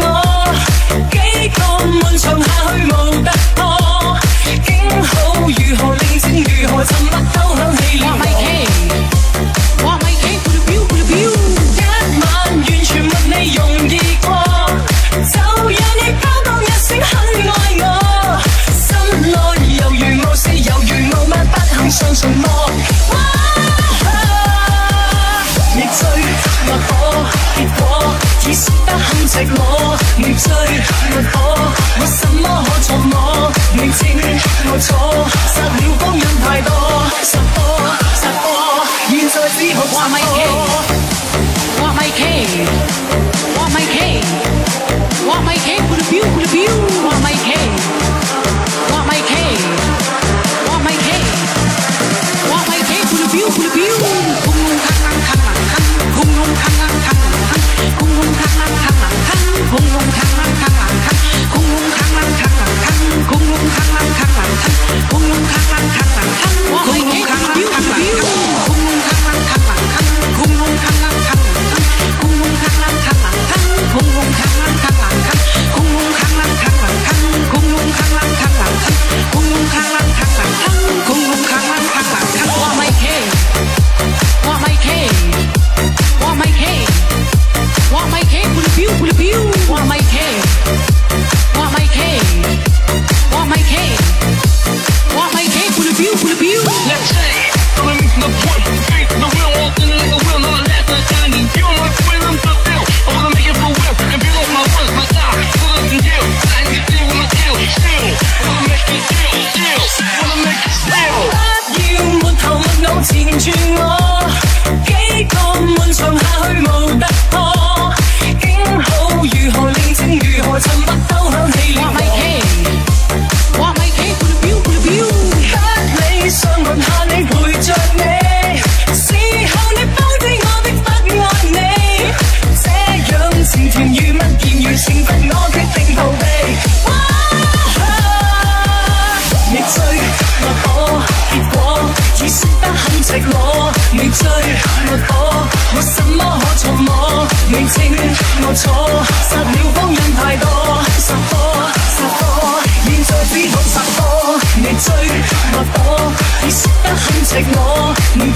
我几个漫长下去无突破，竟好如何宁静，如何沉默。未我错，杀了光阴太多，十波十波，现在只好挂米旗，挂米旗。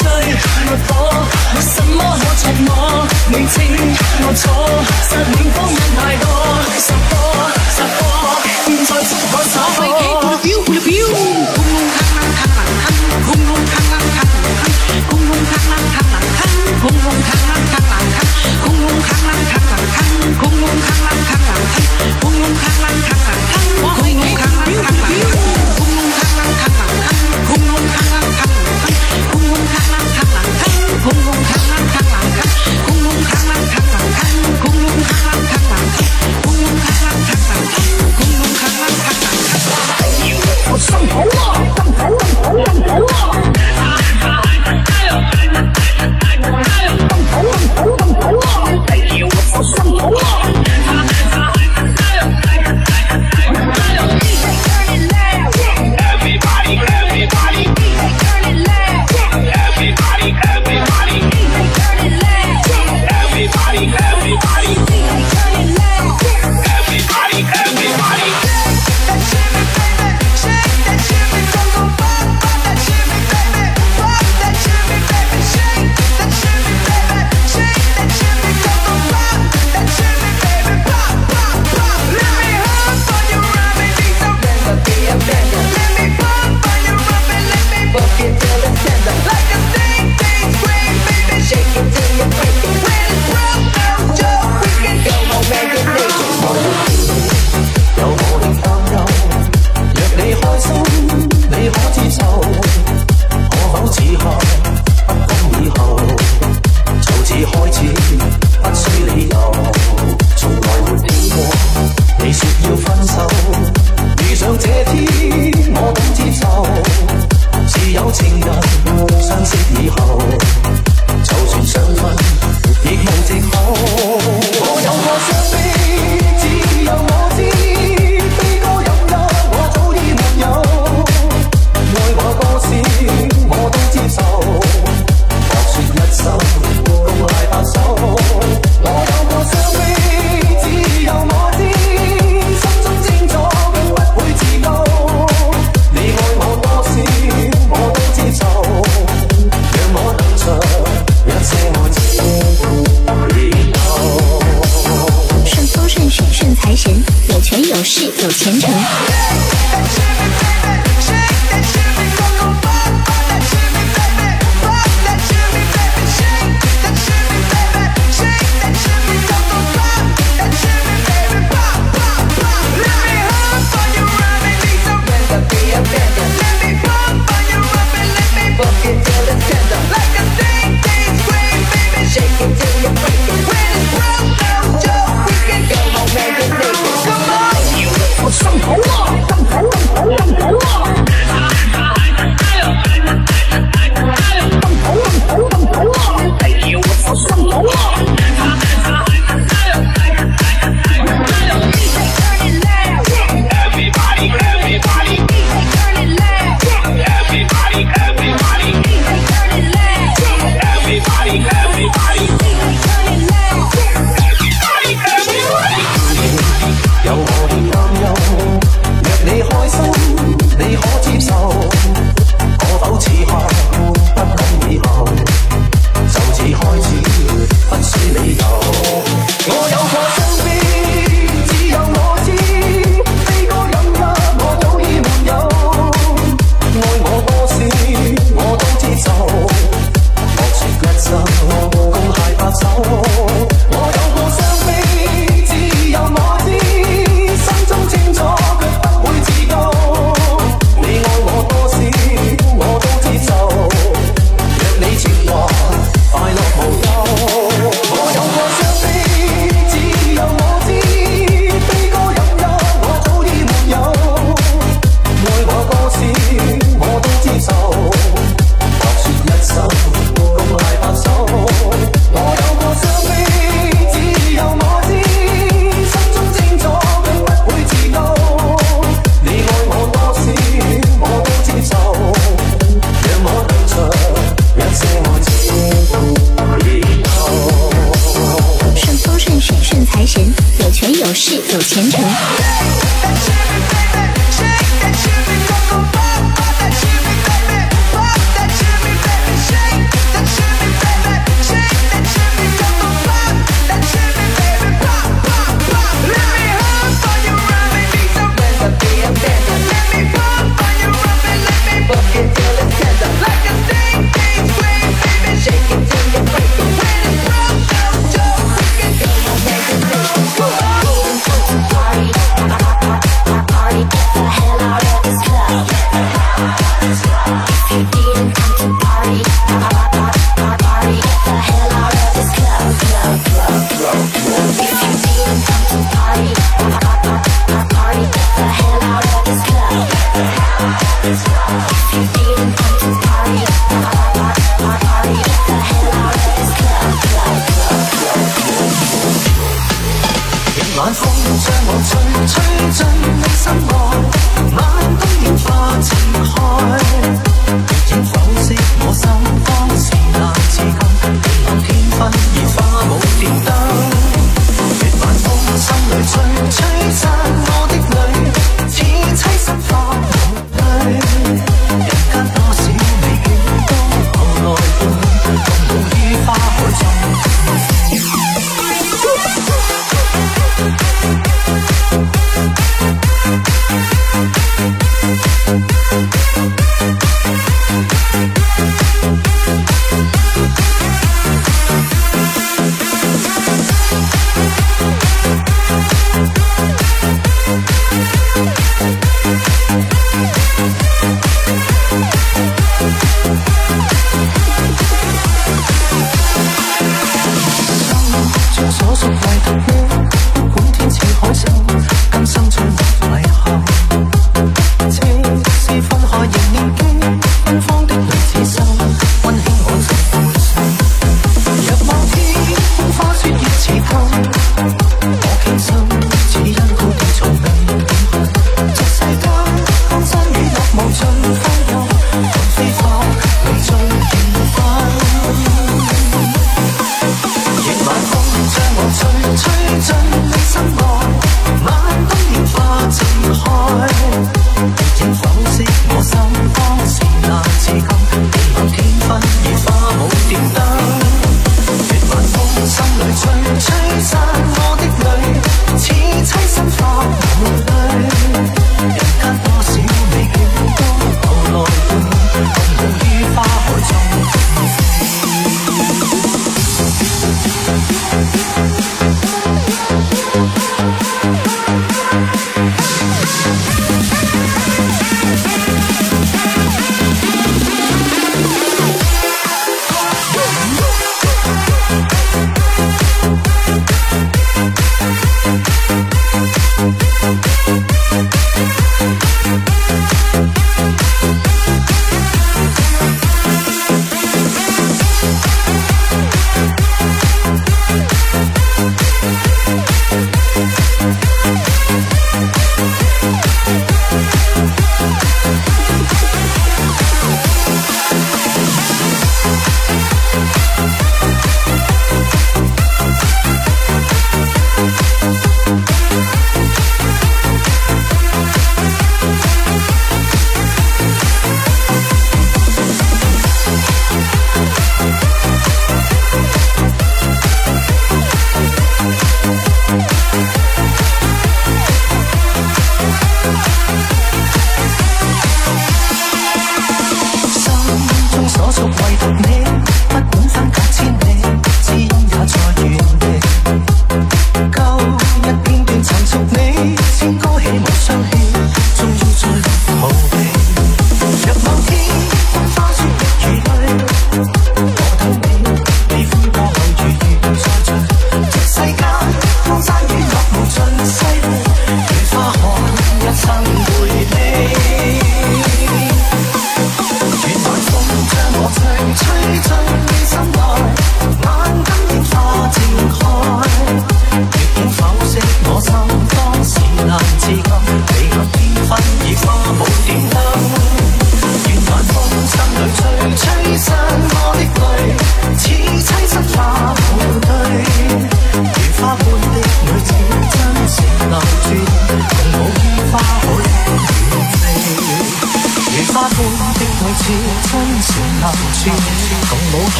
追，沒火，沒什麼可觸摸，你清我楚，失戀方面太多，十波十波，現在捉我手。空空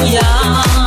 中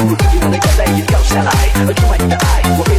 如果有一眼泪也掉下来，充满你的爱。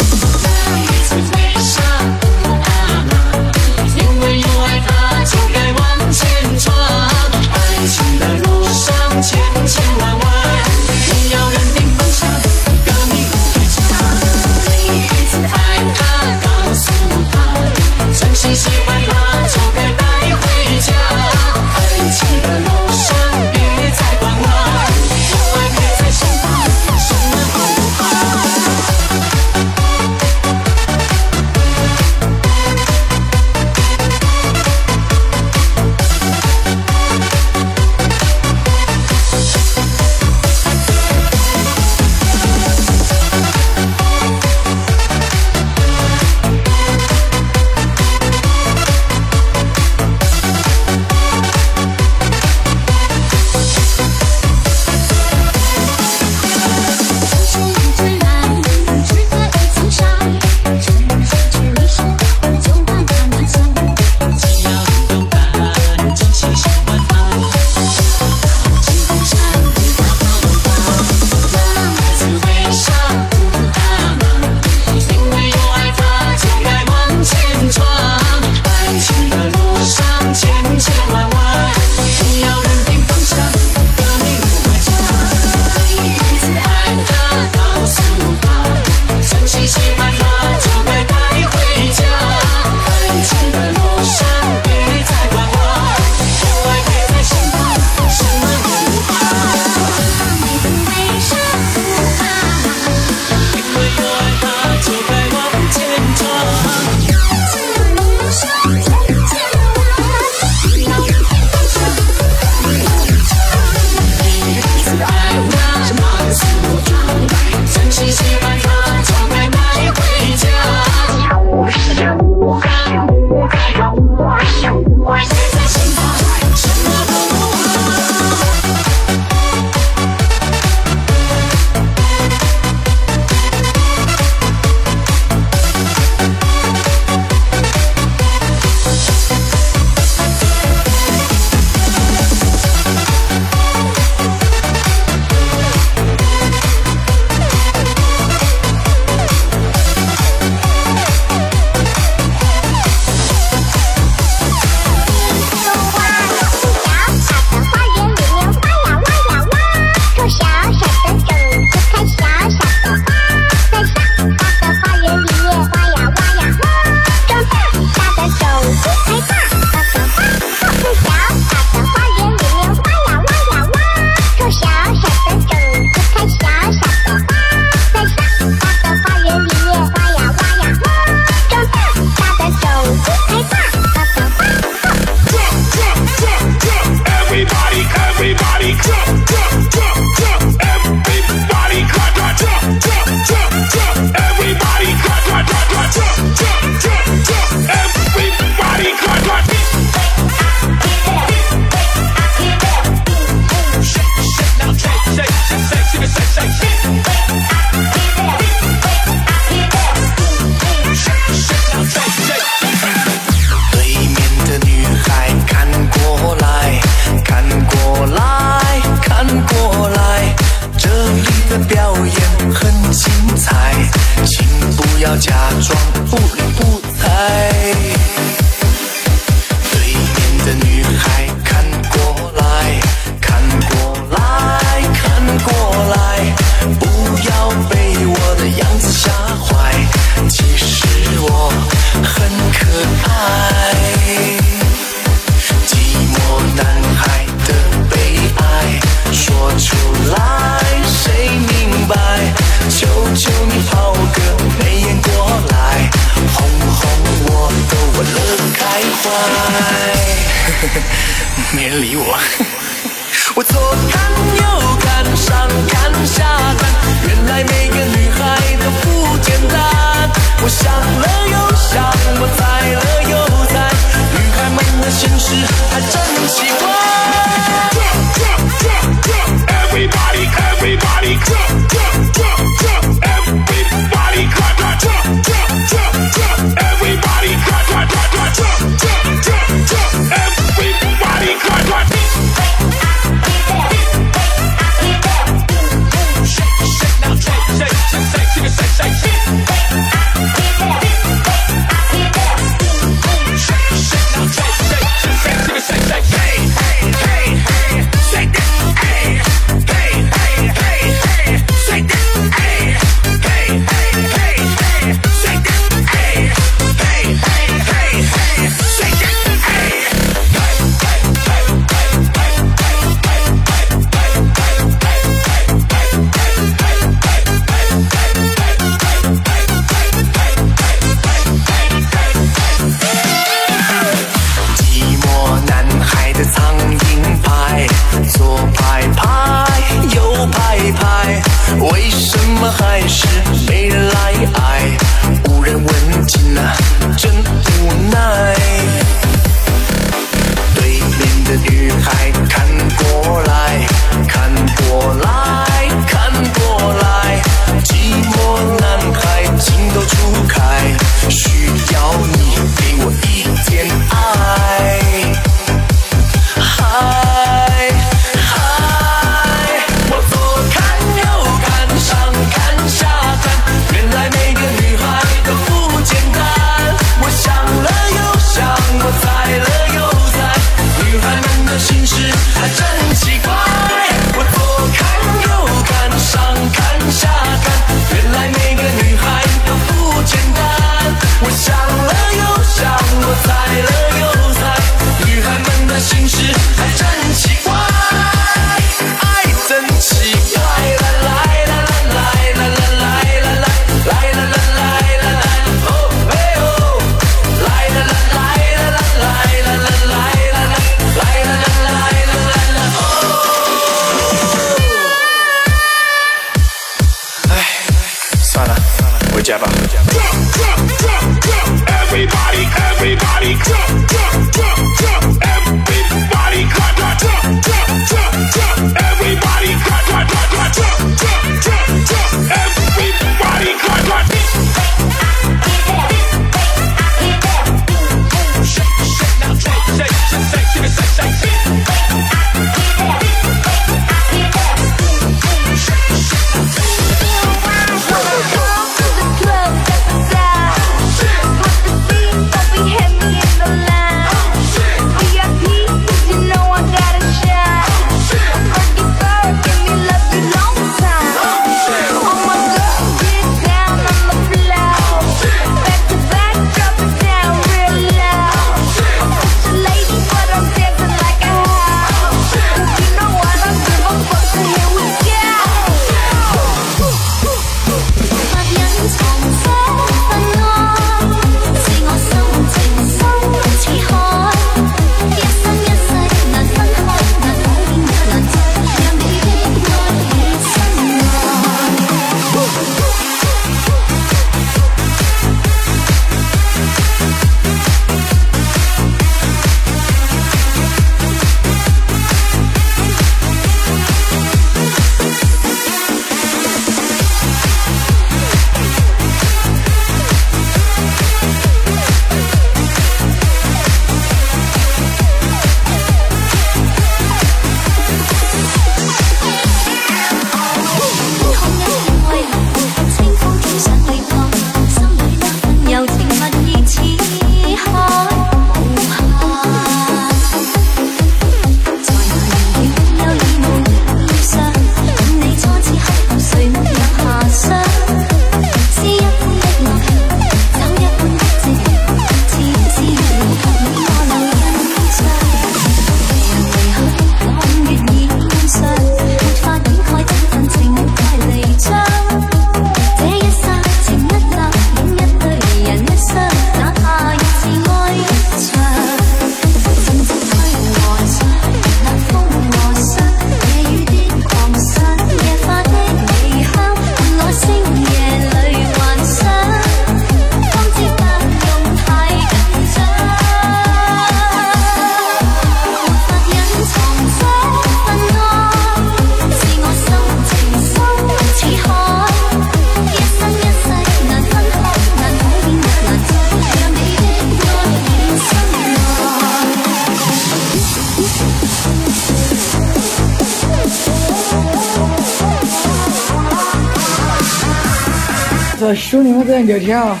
聊天啊，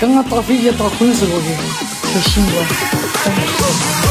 刚刚打飞机打昏死过去，小醒过来。